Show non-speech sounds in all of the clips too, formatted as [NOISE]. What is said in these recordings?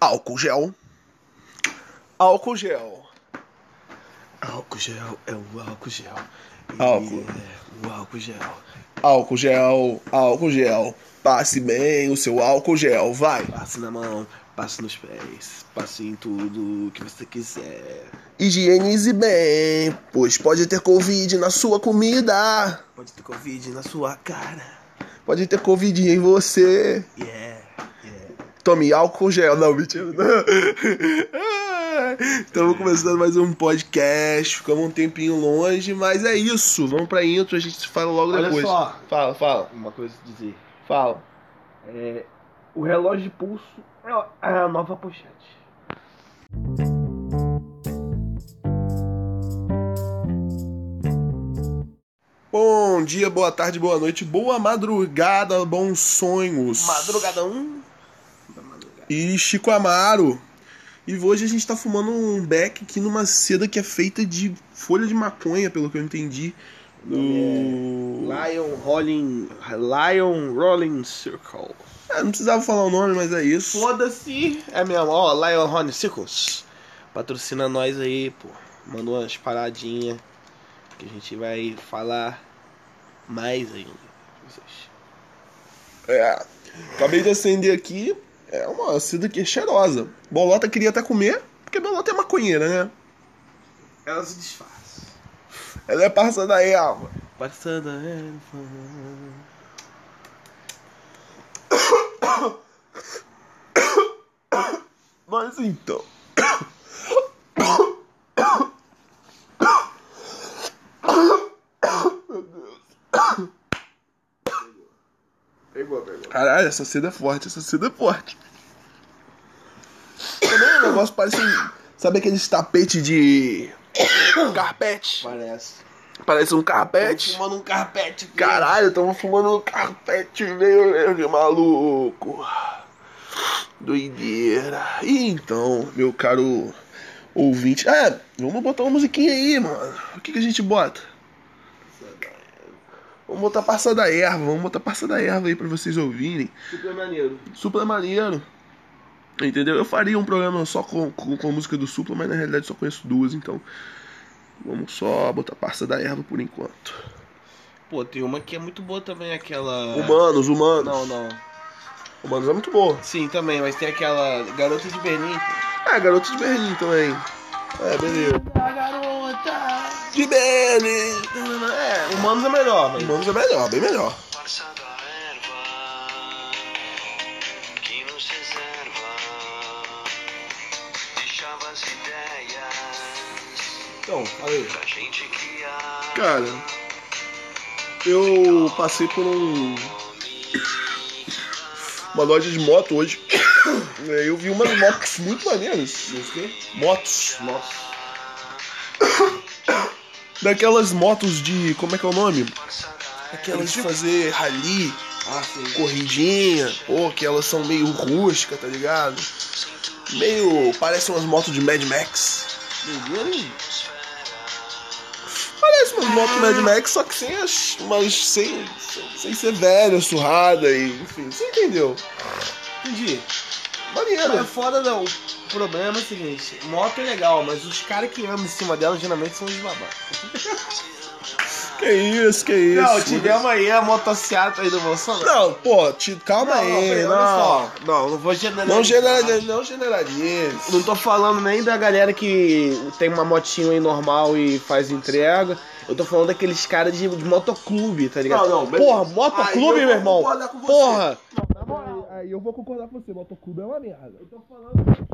Álcool gel. Álcool gel. Álcool gel é o álcool gel. Álcool. É o álcool gel. Álcool gel, álcool gel. Passe bem o seu álcool gel, vai. Passe na mão, passe nos pés, passe em tudo que você quiser. Higienize bem, pois pode ter Covid na sua comida. Pode ter Covid na sua cara. Pode ter Covid em você. Yeah. Tome álcool gel. Não, mentira. [LAUGHS] Não. Estamos começando mais um podcast. Ficamos um tempinho longe, mas é isso. Vamos pra intro, a gente se fala logo Olha depois. só. Fala, fala, Uma coisa a dizer. fala. É, o relógio de pulso é a nova pochete. Bom dia, boa tarde, boa noite, boa madrugada, bons sonhos. Madrugadão. E Chico Amaro. E hoje a gente tá fumando um beck aqui numa seda que é feita de folha de maconha, pelo que eu entendi. Do... Lion Rolling. Lion Rolling Circle. É, não precisava falar o nome, mas é isso. Foda-se. É mesmo, ó, Lion Rolling Circles. Patrocina nós aí, pô. Mandou umas paradinhas que a gente vai falar mais ainda. Vocês. É. Acabei de acender aqui. É uma seda que é cheirosa. Bolota queria até comer, porque Bolota é maconheira, né? Ela se desfaz. Ela é parça da erva. Passando Mas então. Meu Deus. Pegou, pegou. Caralho, essa seda é forte, essa seda é forte. Também o negócio parece um. Sabe aqueles tapete de. carpete? Parece. Parece um carpete. Fumando um carpete. Caralho, tamo fumando um carpete meio verde, maluco. Doideira. E então, meu caro ouvinte. É, vamos botar uma musiquinha aí, mano. O que, que a gente bota? Vamos botar Parça da Erva, vamos botar Parça da Erva aí pra vocês ouvirem. Super maneiro. Supla é maneiro. Entendeu? Eu faria um programa só com, com, com a música do Supla, mas na realidade só conheço duas, então. Vamos só botar Parça da Erva por enquanto. Pô, tem uma que é muito boa também, aquela. Humanos, humanos. Não, não. Humanos é muito boa. Sim, também, mas tem aquela Garota de Berlim. É, Garoto de Berlim também. É, beleza. A garota. De Berlim. É, Humanos é melhor, mas. Humanos é melhor, bem melhor. Então, aí. Cara, eu passei por um. Uma loja de moto hoje. [COUGHS] Eu vi umas motos muito maneiras. Quê? Motos. Daquelas motos de. Como é que é o nome? Aquelas de fazer rally, Ah, corridinha. Pô, que elas são meio rústicas, tá ligado? Meio. Parecem umas motos de Mad Max. Parece umas motos Mad Max, só que sem as. Mas sem, sem ser velha, surrada e. Enfim, você entendeu? Entendi. Mas Maneira. foda não. O problema é o seguinte: moto é legal, mas os caras que andam em cima dela geralmente são os babacas. [LAUGHS] Que isso, que isso. Não, tivemos aí a motociata aí do Bolsonaro. Não, pô, te, calma Não, não, aí. Não, olha só. Não, não vou generalizar. não generalize. Não generalize. Não tô falando nem da galera que tem uma motinha aí normal e faz entrega. Eu tô falando daqueles caras de, de motoclube, tá ligado? Não, não, beleza. Porra, motoclube, meu irmão. concordar com você. Porra. Aí eu vou concordar com você, motoclube é uma merda. Eu tô falando.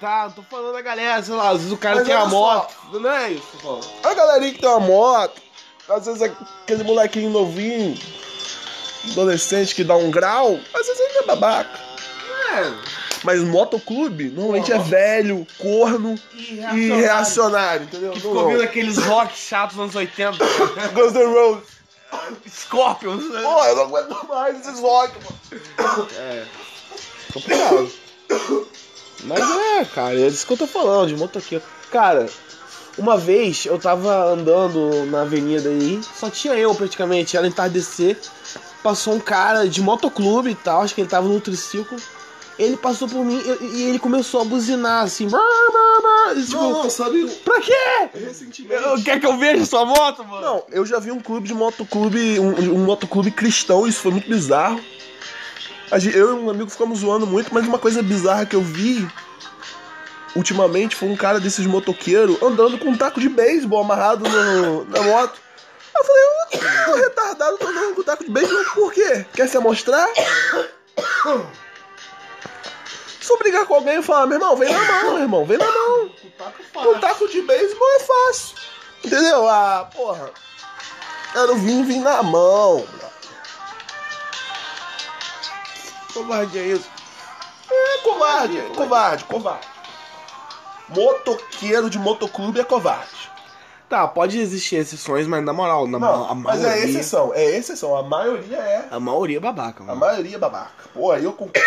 Tá, tô falando da galera, sei lá, às vezes o cara Mas tem a olha só. moto. Não é isso, pô. A galerinha que tem uma moto, às vezes aquele molequinho novinho, adolescente que dá um grau, às vezes ele é babaca. É. Mas motoclube normalmente é velho, corno E e reacionário, entendeu? Que ficou ouvindo aqueles rock chatos dos anos 80. Guns N' Roses. Scorpions. né? Pô, eu não aguento mais esses rock, mano. É. Complicado. Mas é, cara, é disso que eu tô falando, de motoqueiro. Cara, uma vez eu tava andando na avenida aí, só tinha eu praticamente, era entardecer. Passou um cara de motoclube e tal, acho que ele tava no triciclo. Ele passou por mim e, e ele começou a buzinar assim. brá, brá, brá, e, tipo, Não, não, sabe, Pra quê? recentemente... Quer que eu veja sua moto, mano? Não, eu já vi um clube de motoclube, um, um motoclube cristão, isso foi muito bizarro. Eu e um amigo ficamos zoando muito, mas uma coisa bizarra que eu vi ultimamente foi um cara desses motoqueiros andando com um taco de beisebol amarrado no- na moto. Eu falei, o retardado tá andando com um taco de beisebol por quê? Quer se amostrar? Se eu brigar com alguém e falar, meu irmão, vem na mão, meu irmão, vem na mão. Com taco de beisebol é fácil. Entendeu? Ah, porra. Era o vim, vim na mão. Covarde é isso. É covarde, covarde, covarde. Motoqueiro de motoclube é covarde. Tá, pode existir exceções, mas na moral, na Não, a mas maioria, é exceção, é exceção. A maioria é. A maioria é babaca, A mano. maioria é babaca. Pô, aí eu concordo.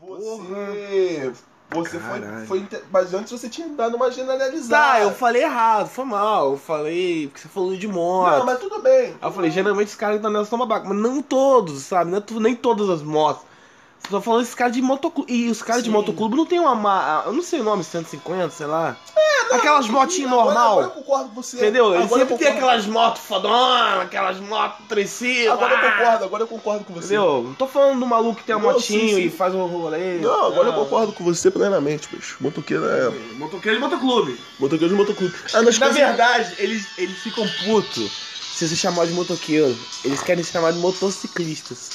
[COUGHS] Você. Você foi, Caralho. foi. inte- Mas antes você tinha dado uma generalizada. Tá, eu falei errado, foi mal. Eu falei porque você falou de moto. Não, mas tudo bem. Eu falei, geralmente os caras que estão nessa são babaca, mas não todos, sabe? Não é tu- nem todas as motos. Você tá falando esses caras de motoclube. E os caras de motoclube não tem uma. ma- Eu não sei o nome, 150, sei lá. Aquelas motinhas normal. Agora eu concordo com você. Entendeu? Ele Agora eu sempre tem aquelas motos fodonas, aquelas motos triciclo. Agora eu ah, concordo, agora eu concordo com você. Entendeu? Não tô falando do maluco que tem a Não, motinho sim, sim. e faz um rolê. Não, agora eu Não. concordo com você plenamente, bicho. Motoqueiro é. Motoqueiro de motoclube. Motoqueiro de motoclube. Ah, Na coisas- verdade, eles, eles ficam putos se você chamar de motoqueiro. Eles querem se chamar de motociclistas.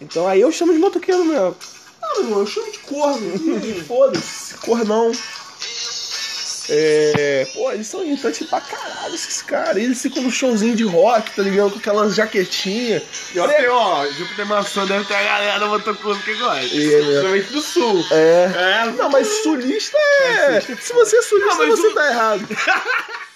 Então aí eu chamo de motoqueiro mesmo. Ah, meu irmão, eu chamo de corno. [LAUGHS] Foda-se, cornão. É. Pô, eles são irritantes pra caralho, esses caras. Eles ficam no showzinho de rock, tá ligado? Com aquela jaquetinha. E ó, tem, ó, Júpiter Maçã deve ter a galera motoclube que gosta. É? Principalmente do sul. É. É, Não, mas sulista é. Se você é sulista, Não, você o- tá errado. [LAUGHS]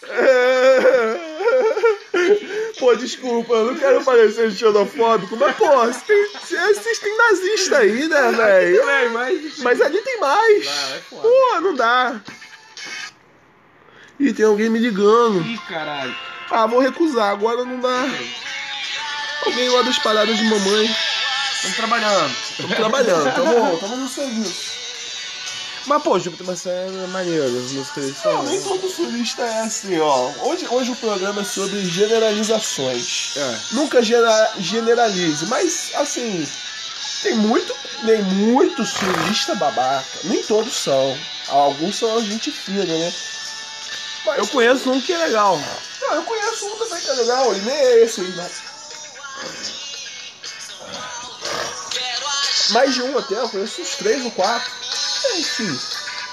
Pô, desculpa, eu não quero parecer xenofóbico, mas, pô, vocês têm, nazista aí, né, velho? Mas... Ali tem mais. Pô, não dá. Ih, tem alguém me ligando. Ih, caralho. Ah, vou recusar, agora não dá. Alguém lá das paradas de mamãe. Estamos trabalhando. Estamos trabalhando, tamo, [LAUGHS] tamo no serviço. Mas, pô, Júpiter Maçã é maneiro. As músicas são... Não, nem todo sulista é assim, ó. Hoje, hoje o programa é sobre generalizações. É. Nunca gera- generalize, mas assim, tem muito, tem muito sulista babaca. Nem todos são. Alguns são gente fina, né? Mas, Eu conheço um que é legal. Não, eu conheço um também que é legal, e nem é esse aí, né? Mais de um até, eu conheço uns três ou quatro. Enfim,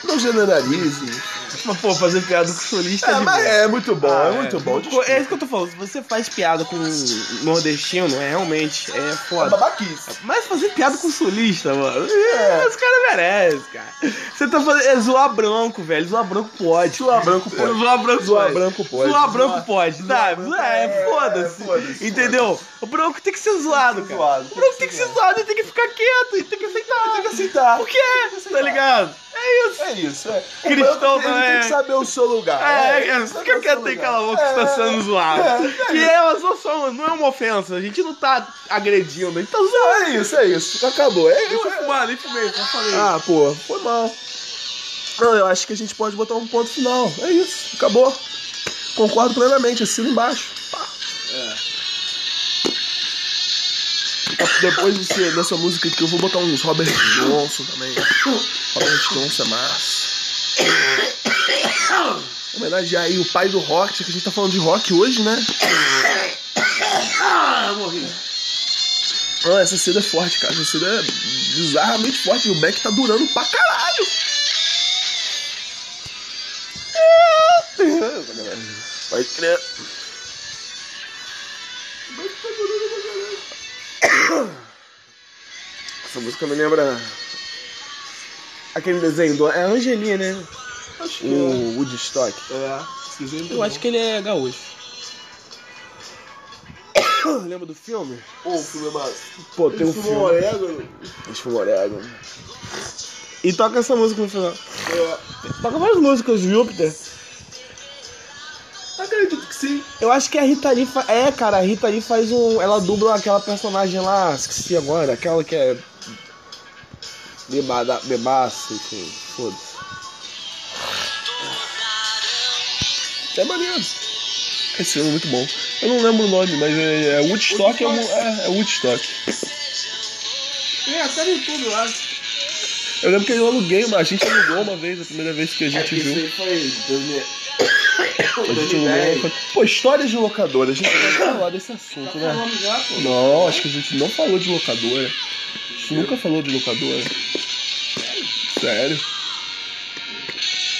não generalize. Mas, pô, fazer piada com solista É, de mas é muito bom, Ah, é muito bom. É isso que eu tô falando. Se você faz piada com nordestino, é realmente é É foda. babaquice. Mas fazer piada com sulista, mano. É. É. [LAUGHS] Os caras merecem, cara. Você tá fazendo. É zoar branco, velho. Zoar branco pode. Zoar branco pode. Zoar branco Zoar pode. branco pode. Zoar branco pode, zoar tá? É, é- foda-se. é, foda-se, Entendeu? O branco tem que ser zoado, cara. zoado, o branco tem que ser zoado e tem que ficar quieto e tem que aceitar. Tem que aceitar. Por quê? Tá ligado? É isso. É isso, é. Cristão também. tem que saber o seu lugar. É, é, tem que saber fica o quieto seu aí, lugar. cala a boca que você tá sendo zoado. É, Que é uma zoação, não é uma ofensa. A gente não tá agredindo, a gente tá zoando. É isso, é isso. Acabou. É, Deixa eu é- fumar, nem fumei, falei. Ah, pô, foi mal. Não, eu acho que a gente pode botar um ponto final. É isso, acabou. Concordo plenamente, assino embaixo. Pá. Depois desse- dessa música aqui, eu vou botar uns Robert Johnson também. Robert Johnson é massa. Homenagear aí o pai do rock, já que a gente tá falando de rock hoje, né? Ah, morri. Ah, essa seda é forte, cara. Essa seda é bizarramente forte. E o back tá durando pra caralho. Vai crer. Música me lembra. Aquele desenho do. É a Angelinha, né? Acho que O Woodstock. é. É. Eu acho que ele é gaúcho. [COUGHS] Lembra do filme? Pô, o filme é massa. Pô, tem um filme. orégano. Filme orégano. E toca essa música no final. É. Toca várias músicas do Júpiter. Acredito que sim. Eu acho que a Rita Lee fa... É, cara, a Rita Lee faz um. Ela dubla aquela personagem lá, esqueci agora, aquela que é. Bebada, bebaço, enfim, foda-se. É maneiro. Esse filme é muito bom. Eu não lembro o nome, mas é, é Woodstock. É, um- é, é Woodstock. É, tá no YouTube, eu acho. Eu lembro que eu aluguei, mas a gente alugou uma vez, a primeira vez que a É gente isso viu. aí foi 2000. A gente alugou. Pô, histórias de locadora. A gente vai falar desse assunto, né? Falando já, pô. Não, acho que a gente não falou de locadora. Gente nunca falou de locadora. Sério?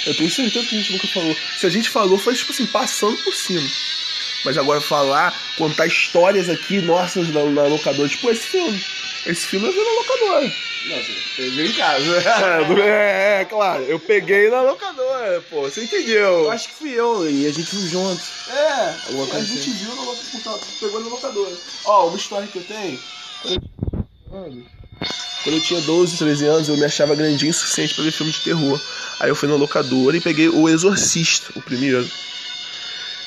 Eu tenho certeza que a gente nunca falou. Se a gente falou, foi tipo assim, passando por cima. Mas agora falar, contar histórias aqui, nossas, na, na locadora, tipo esse filme. Esse filme eu vi na locadora. Nossa, eu vi em casa. [LAUGHS] É, é, claro, eu peguei na locadora, pô, você entendeu? Eu acho que fui eu e a gente viu junto. É, a gente assim. viu na locadora, pegou na locadora. Ó, uma história que eu tenho. Quando eu tinha 12, 13 anos, eu me achava grandinho o suficiente pra ver filme de terror. Aí eu fui na locadora e peguei O Exorcista, o primeiro.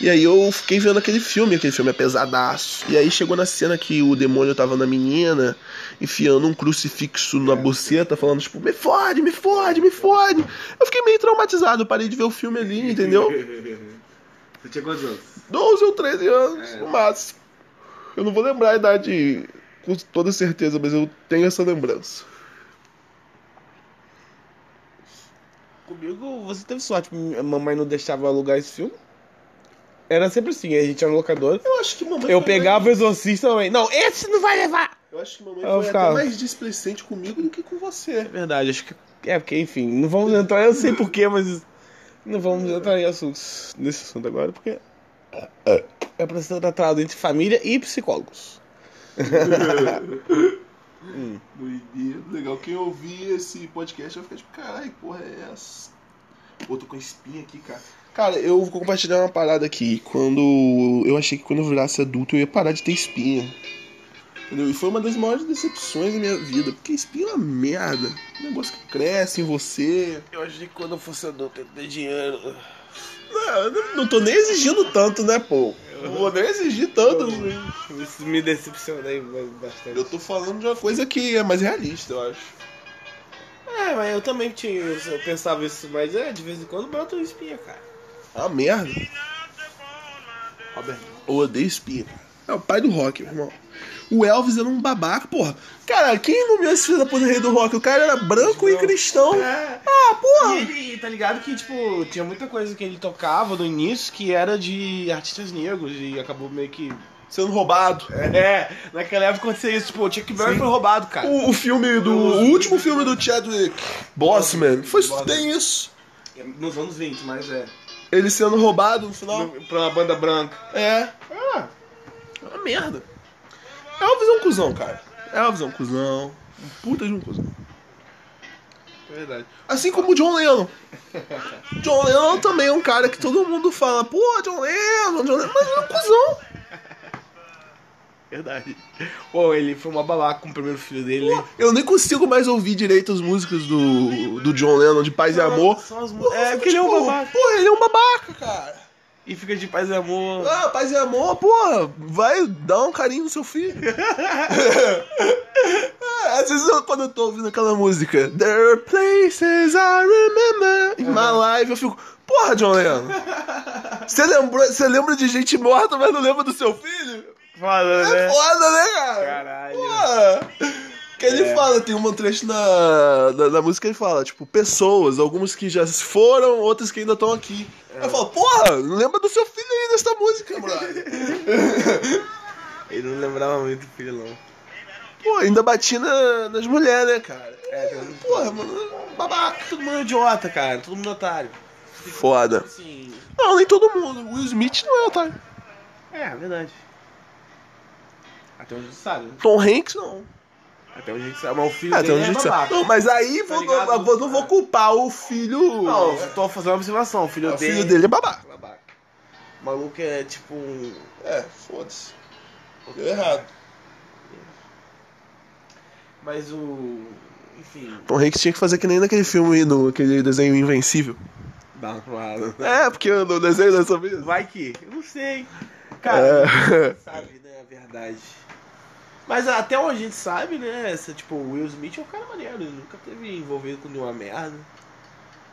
E aí eu fiquei vendo aquele filme, aquele filme é pesadaço. E aí chegou na cena que o demônio tava na menina, enfiando um crucifixo na buceta, falando tipo, me fode, me fode, me fode. Eu fiquei meio traumatizado, parei de ver o filme ali, entendeu? [LAUGHS] Você tinha quantos anos? 12 ou 13 anos, É. no máximo. Eu não vou lembrar a idade com toda certeza, mas eu tenho essa lembrança. Comigo, você teve sorte. A mamãe não deixava alugar esse filme. Era sempre assim, a gente ia no locador. Eu acho que mamãe Eu pegava o exorcista também. Não, esse não vai levar! mais- Eu acho que mamãe Eu foi ficava- até mais displicente comigo do que com você. É verdade, acho que. É, porque, enfim, não vamos entrar, eu sei porquê, mas. Não vamos entrar em assuntos, nesse assunto agora, porque. É pra ser tratado entre família e psicólogos. [LAUGHS] Doideira. Legal. Quem ouvir esse podcast vai ficar tipo, caralho, que porra é essa? Pô, tô com espinha aqui, cara. Cara, eu vou compartilhar uma parada aqui. Quando. Eu achei que quando eu virasse adulto eu ia parar de ter espinha. Entendeu? E foi uma das maiores decepções da minha vida. Porque espinha é uma merda. Um negócio que cresce em você. Eu achei que quando eu fosse adulto eu ia ter dinheiro. Não- não tô nem exigindo tanto, né, pô? Vou nem exigir tanto. Isso me decepcionei bastante. Eu tô falando de uma coisa que é mais realista, eu acho. É, mas eu também tinha, eu pensava isso, mas é, de vez em quando brota uma espinha, cara. Uma merda. Robert. Eu odeio espinha. É o pai do rock, meu irmão. O Elvis era um babaca, porra. Cara, quem não viu esse filho da puta rei do rock? O cara era branco e cristão. É. Ah, porra. E ele, tá ligado que, tipo, tinha muita coisa que ele tocava no início que era de artistas negros e acabou meio que. Sendo roubado. É, [LAUGHS] naquela época acontecia isso, tipo, o Chuck Berry foi roubado, cara. O, o filme do. O último filme do Chadwick Boseman foi, tem isso. Nos anos 20, mas é. Ele sendo roubado no final. No- Pra uma banda branca. É. Ah, é uma merda. Elvis é um cuzão, cara. Elvis é um cuzão. Um puta de um cuzão. Verdade. Assim como o John Lennon. John Lennon também é um cara que todo mundo fala, pô, John Lennon, John Lennon, mas ele é um cuzão. Verdade. Pô, ele foi uma babaca com o primeiro filho dele. né? Eu nem consigo mais ouvir direito as músicas do, do John Lennon de Paz e Amor. São as Porra, É, porque ele é um tipo, babaca. Porra, ele é um babaca, cara. E fica de paz e amor. Ah, Paz e Amor, porra, vai dar um carinho no seu filho. Ah, [LAUGHS] Às vezes eu, quando eu tô ouvindo aquela música There are places I remember in my life, eu fico, porra, John Lennon. Você lembrou, você lembra de gente morta, mas não lembra do seu filho? Foda, É né? foda, né, cara? Caralho. Porra. Que ele É. fala, tem um trecho na, na, na música que ele fala, tipo, pessoas, algumas que já foram, outras que ainda estão aqui. Eu falo, porra, não lembra do seu filho aí nessa música, brother. [LAUGHS] Ele não lembrava muito do filho, não. Pô, ainda bati na, nas mulheres, né, cara? É, um- Porra, mano, babaca. Todo mundo é idiota, cara. Todo mundo é otário. Foda. Assim. Não, nem todo mundo. Will Smith não é otário. É, verdade. Até onde gente sabe, né? Tom Hanks não. Até onde a gente sabe. Mas o filho até dele onde a é gente sabe. babaca. Não, mas aí Tá vou, ligado? eu vou- não vou culpar o filho. Não, eu tô fazendo uma observação. O filho o dele. filho dele é babaca. Babaca. O maluco é tipo um. É, foda-se. Deu errado. Mas o. Enfim. Tom Hanks tinha que fazer que nem naquele filme, no, aquele desenho Invencível. Dá uma lado. É, porque no desenho dessa vez. Vai que. Eu não sei. Cara, É. [LAUGHS] sabe, né? A verdade. Mas até onde a gente sabe, né? Essa, tipo, o Will Smith é um cara maneiro, ele nunca teve envolvido com nenhuma merda.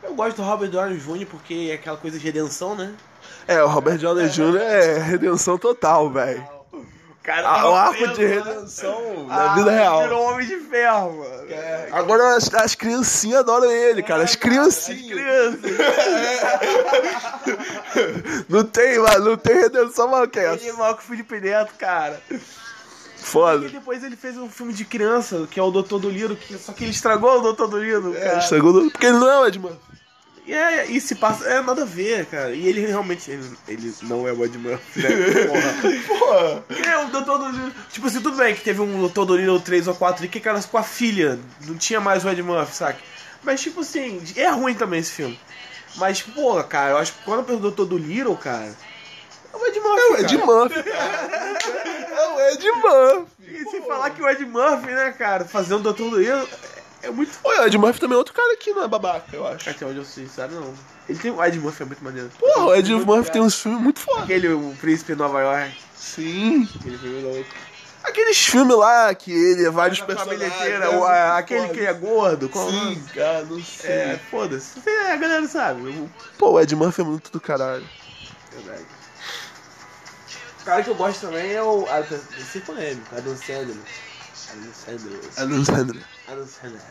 Eu gosto do Robert Downey Jr. porque é aquela coisa de redenção, né? É, o Robert Downey Jr. é redenção total, velho. O cara Ah, tava O arco de né? redenção Ah, da vida real. Virou homem de ferro, mano. Agora as, as criancinhas adoram ele, cara. As As criancinhas. crianças. [LAUGHS] Não tem, mano, não tem redenção maior que Ele é essa. maior que o Felipe Neto, cara. E Foda. depois ele fez um filme de criança, que é o Doutor Doliro, que, só que ele estragou o Doutor Doliro, É, cara. estragou do- Porque ele não é o Edman. E, é, e se passa. É nada a ver, cara. E ele realmente. Ele, ele não é o Ed Murphy, né? Porra. [LAUGHS] Porra. É, o Doutor Dolittle. Tipo assim, tudo bem que teve um Doutor Dolittle 3 ou 4 ali que era com a filha. Não tinha mais o Ed Murphy, saca? Mas, tipo assim, é ruim também esse filme. Mas, porra, cara, eu acho que quando eu penso no Doutor Dolittle, cara. É o Ed Murphy. É o Ed. Murphy. [LAUGHS] É o Ed Murphy. E se falar que o Ed Murphy, né, cara, fazendo o Doutor Dolittle. É é muito. Oi, o Ed Murphy também é outro cara que não é babaca, eu acho. Até onde eu sei, sabe? Não. Ele tem. O Ed Murphy é muito maneiro. Porra, o Ed Muito Murphy tem legal. uns filmes muito foda. Aquele o Príncipe de Nova York. Sim. Aquele filme louco. Aqueles filmes lá que ele é vários personagens. inteira, é o- a- aquele foda. que é gordo. qual o Sim, cara, não sei. É, foda-se. É, A galera sabe. Pô, o Ed Murphy é muito do caralho. Verdade. O cara que eu gosto também é o. Esse é polêmico, Adam Sandler. Adam Sandler. Adam Sandler. Adam Sandler.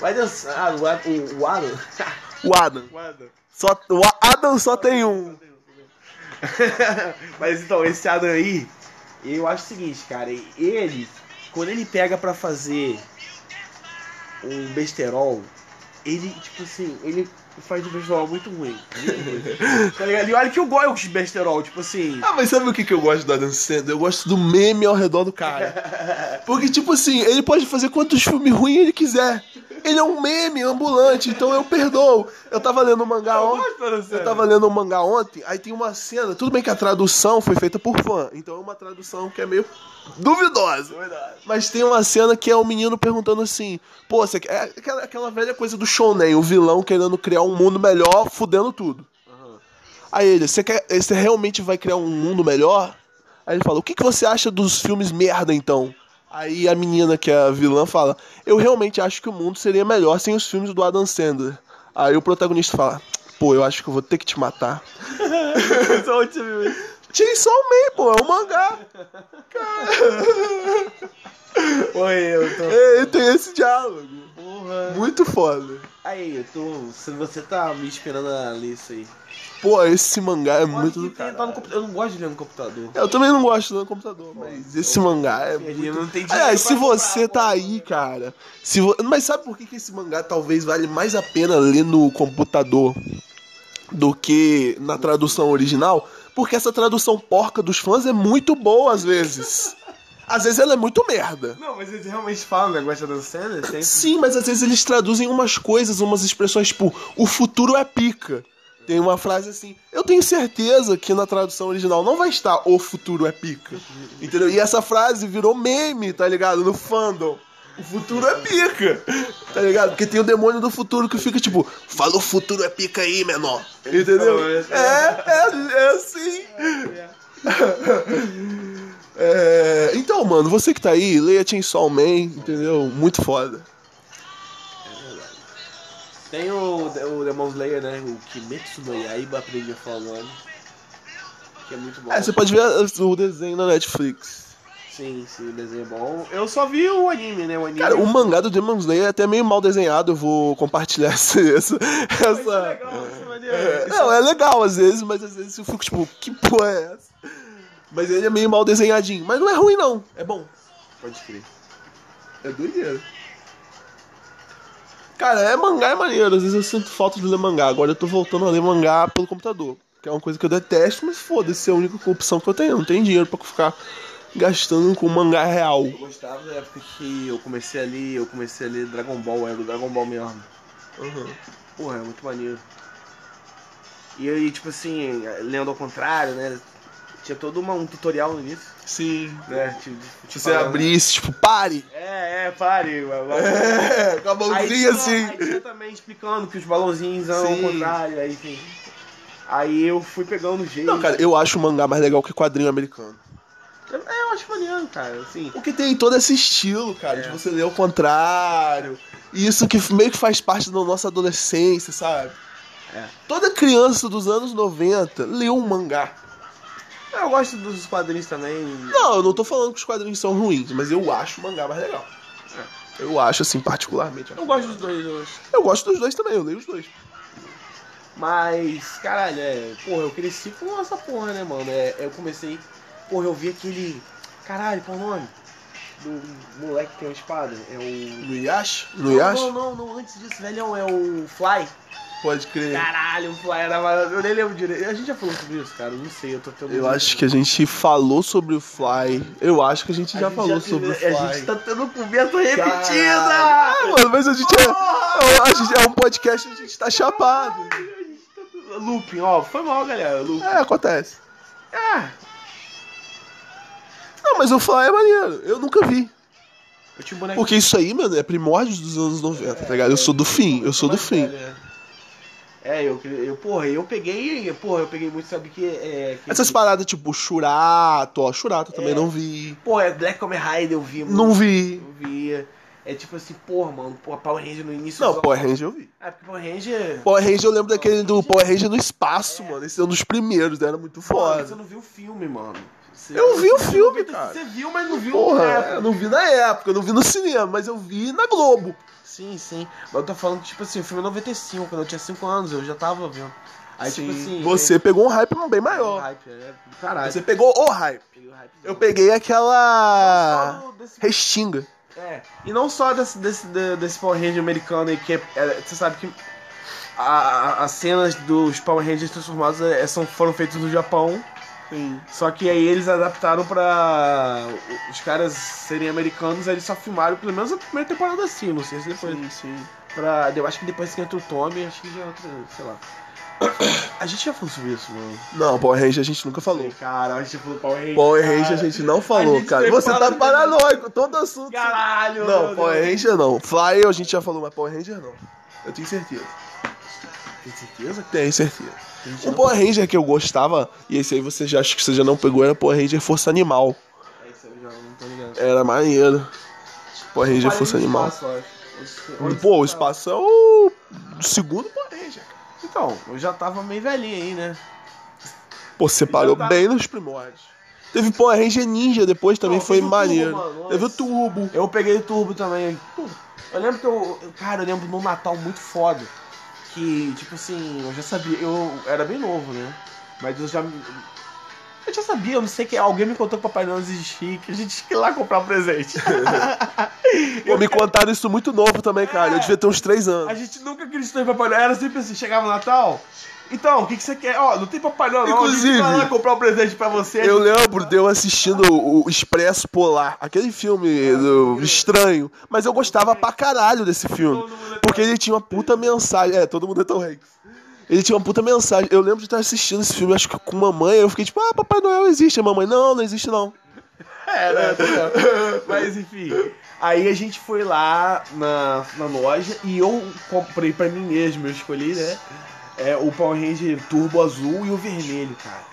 O Adam. Ah, o Adam. O, o Adam. [LAUGHS] O Adam. O Adam. Só, o Adam só tem um. [LAUGHS] Mas então, esse Adam aí, eu acho o seguinte, cara, ele, quando ele pega pra fazer um besterol, ele, tipo assim, ele faz um ruim. Muito ruim. tá ligado? E olha que eu gosto de besterol, tipo assim. Ah, mas sabe o que, que eu gosto do Adam Sandler? Eu gosto do meme ao redor do cara. Porque, tipo assim, ele pode fazer quantos filmes ruins ele quiser. Ele é um meme ambulante, então eu perdoo. Eu tava lendo um mangá ontem. Eu tava lendo um mangá ontem, aí tem uma cena. Tudo bem que a tradução foi feita por fã, então é uma tradução que é meio duvidosa. Mas tem uma cena que é o menino perguntando assim: Pô, você quer. É aquela, aquela velha coisa do shounen, o vilão querendo criar um mundo melhor, fudendo tudo. Aí ele, você quer. Você realmente vai criar um mundo melhor? Aí ele fala, o que, que você acha dos filmes merda então? Aí a menina, que é a vilã, fala, eu realmente acho que o mundo seria melhor sem os filmes do Adam Sandler. Aí o protagonista fala, pô, eu acho que eu vou ter que te matar. [LAUGHS] Só onde você viu isso? Chainsaw Man, pô, é um mangá. Oi, eu tô. É, tem esse diálogo. Porra. Muito foda. Aí, eu tô. Se você tá me esperando a ler isso aí. Pô, esse mangá é muito cara. Eu não gosto de ler no computador. Eu também não gosto de ler no computador, mas esse mangá é muito... não tem Aliás, se você tá aí, cara... Se vo... Mas sabe por que, que esse mangá talvez vale mais a pena ler no computador do que na tradução original? Porque essa tradução porca dos fãs é muito boa às vezes. Às vezes ela é muito merda. Não, mas eles realmente falam o negócio da cena? Sempre... Sim, mas às vezes eles traduzem umas coisas, umas expressões tipo, o futuro é pica. Tem uma frase assim, eu tenho certeza que na tradução original não vai estar o futuro é pica. Entendeu? E essa frase virou meme, tá ligado? No fandom. O futuro é pica. Tá ligado? Porque tem o demônio do futuro que fica tipo, fala o futuro é pica aí, menor. Entendeu? É, é, é assim. [LAUGHS] É, então, mano, você que tá aí, leia Chainsaw Man, entendeu? Muito foda. Tem o, o Demon Slayer, né? O Kimetsu no Yaiba, aprendi a falar o nome. Que é muito bom. É, você pode ver o desenho na Netflix. Sim, sim, o desenho é bom. Eu só vi o anime, né? O anime. Cara, o mangá do Demon Slayer é até meio mal desenhado, eu vou compartilhar [LAUGHS] essa. essa, Isso é legal, isso é maneiro. É, não, é legal às vezes, mas às vezes eu fico tipo, que porra é essa? Mas ele é meio mal desenhadinho. Mas não é ruim, não. É bom. Pode crer. É doideira. Cara, é mangá é maneiro. Às vezes eu sinto falta de ler mangá. Agora eu tô voltando a ler mangá pelo computador. Que é uma coisa que eu detesto, mas foda-se, é a única opção que eu tenho. Eu não tenho dinheiro pra ficar gastando com mangá real. Eu gostava da época que eu comecei a ler, eu comecei a ler Dragon Ball, era o Dragon Ball mesmo. Uhum. Porra, é muito maneiro. E aí, tipo assim, lendo ao contrário, né? Tinha todo uma, um tutorial no início, Sim. né? Te, te Se você falando- abrisse, tipo, pare! É, é, pare. É, com a Aí mãozinha tinha, assim. aí tinha também explicando que os balãozinhos são ao contrário, aí enfim. Aí eu fui pegando o jeito. Não, cara, eu acho o mangá mais legal que quadrinho americano. É, eu acho maneiro, cara, assim. Porque tem todo esse estilo, cara, de É. você ler o contrário. E isso que meio que faz parte da nossa adolescência, sabe? É. Toda criança dos anos 90 leu um mangá. Eu gosto dos quadrinhos também. Não, eu não tô falando que os quadrinhos são ruins, mas eu acho o mangá mais legal. Eu acho, assim, particularmente. Eu gosto dos dois, eu acho. Eu gosto dos dois também, eu leio os dois. Mas, caralho, é. Porra, eu cresci com essa porra, né, mano? É, eu comecei. Porra, eu vi aquele. Caralho, qual é o nome? Do moleque que tem uma espada. É o. No Yash? No Não, Yash? não, não, não, antes disso, velhão, é o Fly. Pode crer. Caralho, o Fly era maravilhoso. Eu nem lembro direito. A gente já falou sobre isso, cara. Não sei, eu tô tendo. Eu acho que a gente falou sobre o Fly. Eu acho que a gente A já gente falou teve- sobre o Fly. A gente tá tendo conversa repetida! Caralho. Mano, mas a gente é, é- a gente é um podcast a gente tá chapado. Looping, ó, foi mal, galera. Looping. É, acontece. Ah, Não, mas o Fly é maneiro. Eu nunca vi. eu. Porque isso aí, mano, é primórdios dos anos 90, tá ligado? Eu sou do fim, eu sou do fim. É, eu, eu, porra, eu peguei, porra, eu peguei muito, sabe que é... que- Essas paradas tipo Churato, ó, Churato também É. não vi. Porra, é Black Kamen Rider eu vi, mano. Não vi. Eu via. É tipo assim, porra, mano, porra, Power Ranger no início... Não, só- Power Ranger eu vi. Ah, porque Power Ranger... Power Ranger eu lembro daquele do Power Ranger no espaço, mano. Esse é um dos primeiros, era muito Porra, você foda. não viu o filme, mano. Você- Eu vi o você filme, cara. Você viu, mas não viu Porra, na época. eu não vi na época, eu não vi no cinema, mas eu vi na Globo. Sim, sim. Mas eu tô falando, tipo assim, o filme é 95, quando eu tinha 5 anos, eu já tava vendo. Aí, Sim, tipo assim... você pegou um hype bem é, maior. hype, é, caralho. Você pegou o hype. Peguei o hype. Eu peguei aquela desse- restinga. É, e não só desse, desse, de- desse Power Ranger americano aí, que é, é- você sabe que a- a- as cenas dos Power Rangers transformados é, são, foram feitas no Japão, Sim. só que aí eles adaptaram pra os caras serem americanos, aí eles só filmaram pelo menos a primeira temporada assim, não sei se depois. Sim, sim. Pra, eu acho que depois que entra o Tommy, acho que já é outra, sei lá. [COUGHS] A gente já falou sobre isso, mano. Não, Power Ranger a gente nunca falou. Cara, a gente falou Power Ranger. Power cara. Ranger a gente não falou, gente cara. Você tá de- paranoico, todo assunto. Caralho, Não, Power. Ranger não. Fly a gente já falou, mas Power Ranger não. Eu tenho certeza. Tem certeza? Tenho certeza. Um Power Ranger que eu gostava, e esse aí você já acho que você já não pegou, era Power Ranger Força Animal. É isso aí, já não tô ligado. Era maneiro. Power Ranger Força Animal. espaço, eu. Onde- Pô, o espaço é o segundo Power Ranger. Então, eu já tava meio velhinho aí, né? Pô, você parou tá. bem nos primórdios. Teve Power Ranger Ninja depois também, Não, foi Turbo, maneiro. mano, Teve o. Turbo. Eu peguei o turbo também. Eu lembro que eu. eu- Cara, eu lembro num Natal muito foda. Que, tipo assim, eu já sabia. Eu era bem novo, né? Mas eu já. Eu já sabia, eu não sei que alguém me contou que Papai Noel existia, que a gente tinha que ir lá comprar um presente. [LAUGHS] Pô, me contaram isso muito novo também, cara. Eu devia ter uns 3 A anos. gente nunca acreditou em Papai Noel, era sempre assim, chegava no Natal. Então, o que, que você quer? Ó, não tem Papai Noel, não. A gente Inclusive, vai lá comprar um presente pra você. Eu lembro de eu assistindo o Expresso Polar, aquele filme do estranho, mas eu gostava pra caralho desse filme. É Porque ele tinha uma puta mensagem. É, todo mundo é Tom Hanks. Ele tinha uma puta mensagem. Eu lembro de estar assistindo esse filme, acho que com mamãe, eu fiquei tipo, ah, Papai Noel existe. A mamãe, não, não existe não. É, né? [LAUGHS] Mas enfim. Aí a gente foi lá na, na loja e eu comprei pra mim mesmo, eu escolhi, né? É, o Power Ranger Turbo Azul e o vermelho, cara.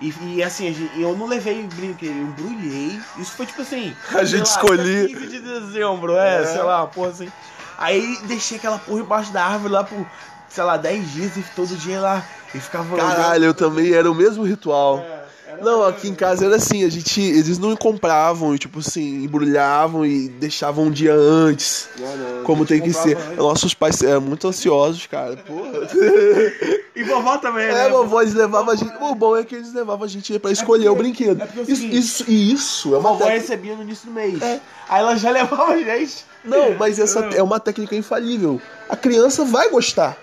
E, e, assim, a gente- eu não levei brinquedo, eu embrulhei. Isso foi tipo assim. A gente lá, escolhia. 15 de dezembro, é, É. sei lá, porra assim. Aí deixei aquela porra embaixo da árvore lá por, sei lá, 10 dias e todo dia lá. E ficava Caralho, eu também era o mesmo ritual. É, Não, aqui em casa era assim, a gente. Eles não compravam, e, tipo assim, embrulhavam e deixavam um dia antes. Não, não, Como tem que ser. antes. Nossos pais eram muito ansiosos, cara. Porra. [LAUGHS] E vovó também, né? É, vovó, eles levavam a gente. O bom é que eles levavam a gente pra escolher o porque- brinquedo. é porque é o Isso, seguinte, isso, e isso é A uma vovó técnica. recebia no início do mês. É. Aí ela já [LAUGHS] levava a gente. Não, mas essa é uma técnica infalível. A criança vai gostar.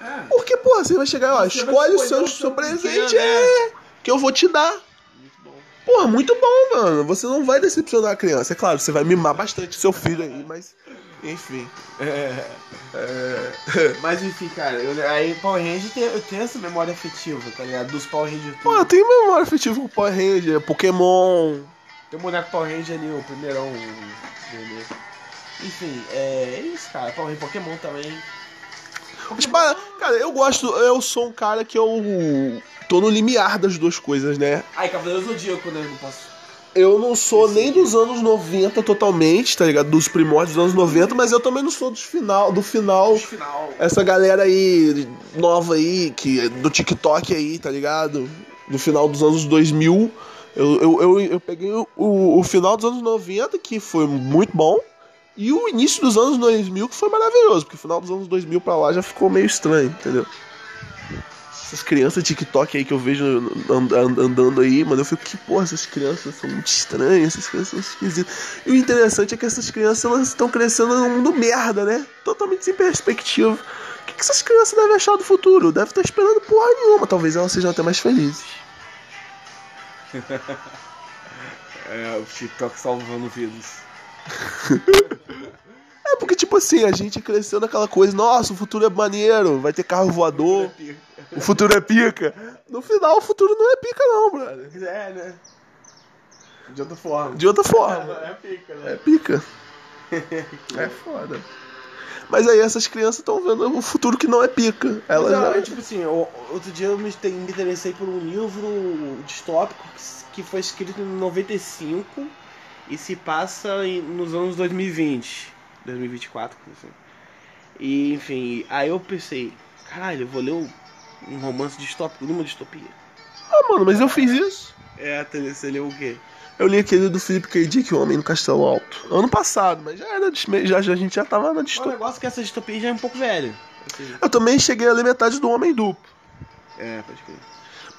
É. Porque, porra, você vai chegar, ó, Você escolhe o seu, seu presente, é, que eu vou te dar. Muito bom. Porra, muito bom, mano. Você não vai decepcionar a criança. É claro, você vai mimar bastante seu filho aí, mas. Enfim. É. Mas enfim, cara, eu, aí Power Ranger tem, eu tenho essa memória afetiva, tá ligado? Dos Power Ranger Pô, eu tenho memória afetiva com Power Ranger, Pokémon. Tem o boneco Power Ranger ali, o primeirão. o. Enfim, é, é isso, cara. Power Ranger Pokémon também. Mas, cara, eu gosto. Eu sou um cara que eu. tô no limiar das duas coisas, né? Ai, Cavaleiro Zodíaco, né? Não posso. Eu não sou nem dos anos 90 totalmente, tá ligado? Dos primórdios dos anos 90, mas eu também não sou dos final, do final. Final. Essa galera aí, nova aí, que do TikTok aí, tá ligado? Do final dos anos 2000. Eu, eu, eu, eu peguei o, o final dos anos 90, que foi muito bom. E o início dos anos 2000, que foi maravilhoso. Porque o final dos anos 2000 pra lá já ficou meio estranho, entendeu? Essas crianças TikTok aí que eu vejo and- and- andando aí, mano, eu fico que, porra, essas crianças são muito estranhas, essas crianças são esquisitas. E o interessante é que essas crianças elas estão crescendo num mundo merda, né? Totalmente sem perspectiva. O que, essas crianças devem achar do futuro? Devem estar esperando porra nenhuma. Talvez elas sejam até mais felizes. [LAUGHS] É, o TikTok salvando vidas. [LAUGHS] É porque, tipo assim, a gente cresceu naquela coisa, nossa, o futuro é maneiro, vai ter carro voador, o futuro é pica. No final, o futuro não é pica, não, brother. É, né? De outra forma. De outra forma. É pica, né? É pica. [LAUGHS] É foda. Mas aí essas crianças estão vendo o futuro que não é pica. Elas Não, já- é tipo assim, o- outro dia eu me te- me interessei por um livro distópico que foi escrito em 95 e se passa em- nos anos 2020, 2024, assim. E enfim, aí eu pensei, caralho, eu vou ler um, romance distópico numa distopia. Ah, mano, mas eu fiz isso. É, você leu o quê? Eu li aquele do Felipe K. Dick, O Homem no Castelo Alto. Ano passado, mas já era. Já, já, a gente já tava na O distopia. negócio é que essa distopia já é um pouco velha. Assim, Eu também cheguei a ler metade do Homem Duplo. é, pode crer.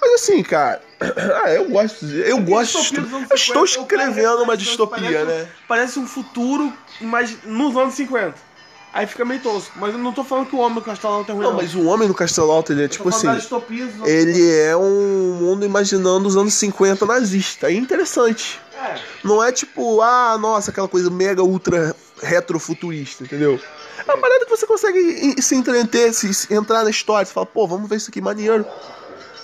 Mas assim, cara. [CLEARS THROAT] Ah, eu gosto. de- Eu gosto. de distopia Eu estou 50, o cara escrevendo uma parece- distopia, parece- né? Parece um futuro, mas nos anos 50. Aí fica meio tosco. Mas eu não tô falando que o homem do castelo não tem ruim, Não, mas o Homem no Castelo Alto, ele é Eu tipo assim. Ele é um mundo imaginando os anos 50 nazista. É interessante. 50. É. Não é tipo, ah, nossa, aquela coisa mega ultra retrofuturista, entendeu? É uma parada que você consegue se entreter, se, se entrar na história. Você fala, pô, vamos ver isso aqui maneiro.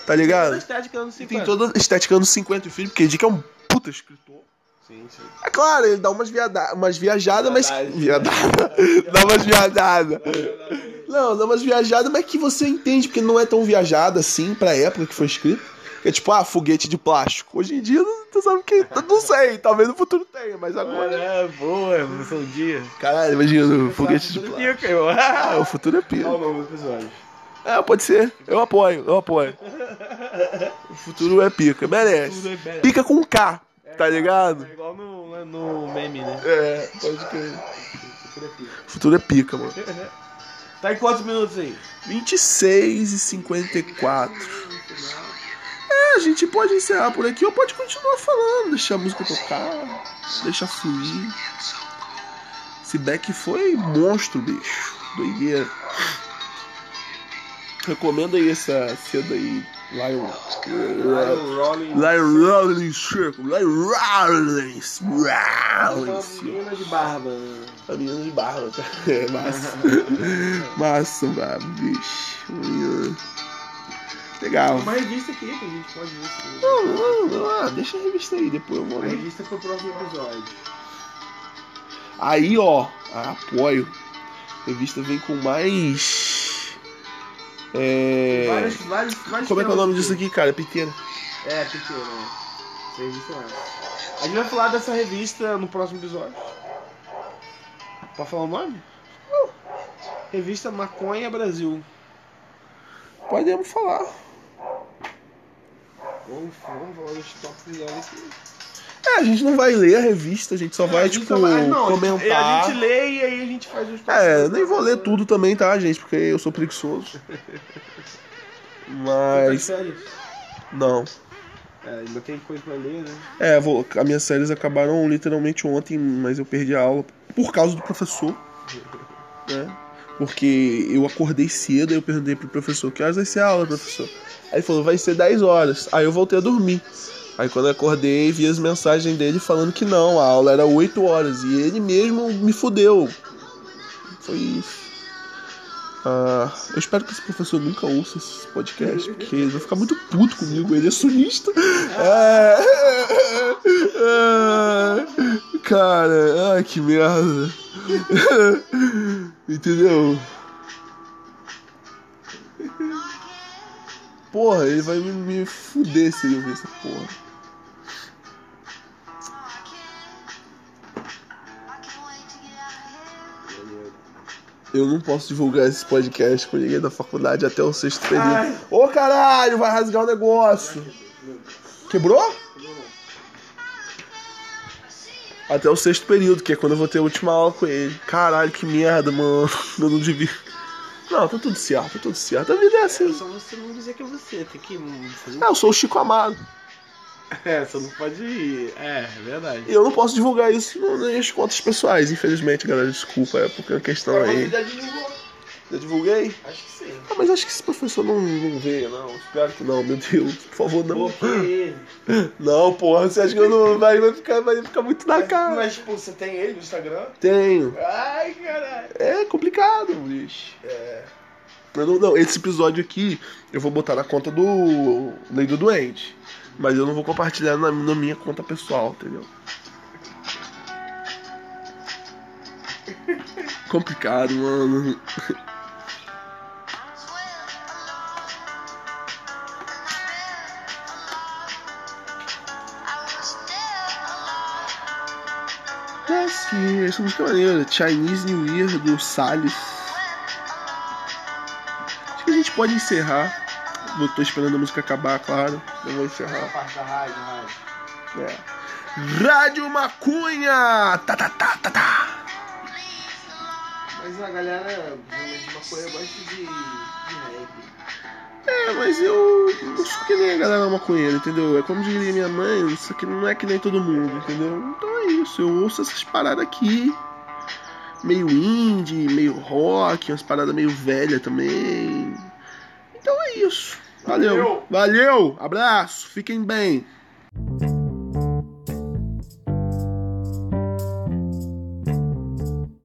Tá Toda a ligado? estética anos E 50. tem toda a estética anos 50 e filho, porque Dick é um puta escritor. Sim, sim. É claro, ele dá umas, viada umas viajadas, mas. Viadada. [LAUGHS] dá umas viajadas. Não, dá umas viajadas, mas que você entende, porque não é tão viajada assim pra época que foi escrito. Que é tipo, ah, foguete de plástico. Hoje em dia, tu sabe que. Não sei, talvez no futuro tenha, mas agora. É, boa, você um dia. Caralho, imagina, foguete de plástico. Pica, eu. Ah, o futuro é Qual pior. o nome do episódio? É, pode ser. Eu apoio, eu apoio. O futuro é pica, merece. É. Pica com K, tá ligado? É igual no, no meme, né? É, pode crer. É. O futuro é pica, mano. [LAUGHS] Tá em quantos minutos aí? 26 e 54. É, a gente pode encerrar por aqui ou pode continuar falando, deixar a música tocar, deixar fluir. Esse Beck foi monstro, bicho. Doideira. Recomendo aí essa seda aí. Lion. Rolling. Lion Circle. Lion Rolling. Uma Rolling. menina de barba. A menina de barba, cara. [LAUGHS] É massa. [LAUGHS] massa, barba, bicho. Menina. Legal. Uma revista aqui que a gente pode ver. se- Não, não, não, ah, deixa a revista aí, depois eu vou A revista pro próximo episódio. Aí, ó, apoio. A revista vem com mais. É. Vários, vários, vários Como é que é o nome disso aqui, cara? É pequena. É, pequeno, né? Essa revista. A gente vai falar dessa revista no próximo episódio. Pode falar o nome? Revista Maconha Brasil. Podemos falar. Vamos, vamos falar dos dela aqui. É, a gente não vai ler a revista, a gente só vai, É, A gente tipo, só vai- não, comentar. A gente lê e aí a gente faz os. É, nem vou ler tudo também, tá, gente? Porque eu sou preguiçoso. Mas. Não. É, ainda tem coisa pra ler, né? É, vou, as minhas séries acabaram literalmente ontem, mas eu perdi a aula por causa do professor. [LAUGHS] Né? Porque eu acordei cedo e eu perguntei pro professor que horas vai ser a aula, professor? Aí ele falou, vai ser 10 horas. Aí eu voltei a dormir. Aí quando eu acordei, vi as mensagens dele falando que não, a aula era 8 horas. E ele mesmo me fudeu. Foi isso. Ah, eu espero que esse professor nunca ouça esse podcast, porque ele vai ficar muito puto comigo. Ele é sunista. É, é, cara, ai que merda. Entendeu? Porra, ele vai me, me fuder se ele ouvir essa porra. Eu não posso divulgar esse podcast com ninguém da faculdade até o sexto período. Ô caralho, vai rasgar o negócio. Quebrou? Até o sexto período, que é quando eu vou ter a última aula com ele. Caralho, que merda, mano. [LAUGHS] Eu não devia. Não, tá tudo certo, tá tudo certo. A vida é assim. Só você não dizer que é você, tem que fazer. Ah, eu sou o Chico Amado. É, você não pode ir. É, é verdade. E eu não posso divulgar isso nas minhas contas pessoais, infelizmente, galera. Desculpa, é porque é uma questão aí. já divulgou. Já divulguei? Acho que sim. Ah, mas acho que esse professor não, não vê, não. Espero que não, meu Deus. Por favor, não. Porque. [LAUGHS] Não, porra, você acha que eu não. Vai, vai, ficar, vai ficar muito na cara. Mas, tipo, você tem ele no Instagram? Tenho. Ai, caralho. É complicado, bicho. É. Não, não, esse episódio aqui eu vou botar na conta do Lei do Doente. Mas eu não vou compartilhar na, na minha conta pessoal, entendeu? Complicado, mano. É essa música é maneira. Chinese New Year do Salles. Acho que a gente pode encerrar. Eu tô esperando a música acabar, claro. Eu vou encerrar. parte da rádio, rádio. É. Rádio Macunha! Tá, tá, tá, tá, tá. Mas a galera realmente de maconha gosta de, de reggae. É, mas eu não sou que nem a galera maconheira, entendeu? É como diria minha mãe, isso aqui não é que nem todo mundo, entendeu? Então é isso, eu ouço essas paradas aqui. Meio indie, meio rock, umas paradas meio velha também. Então é isso. Valeu. Valeu. Valeu. Abraço. Fiquem bem.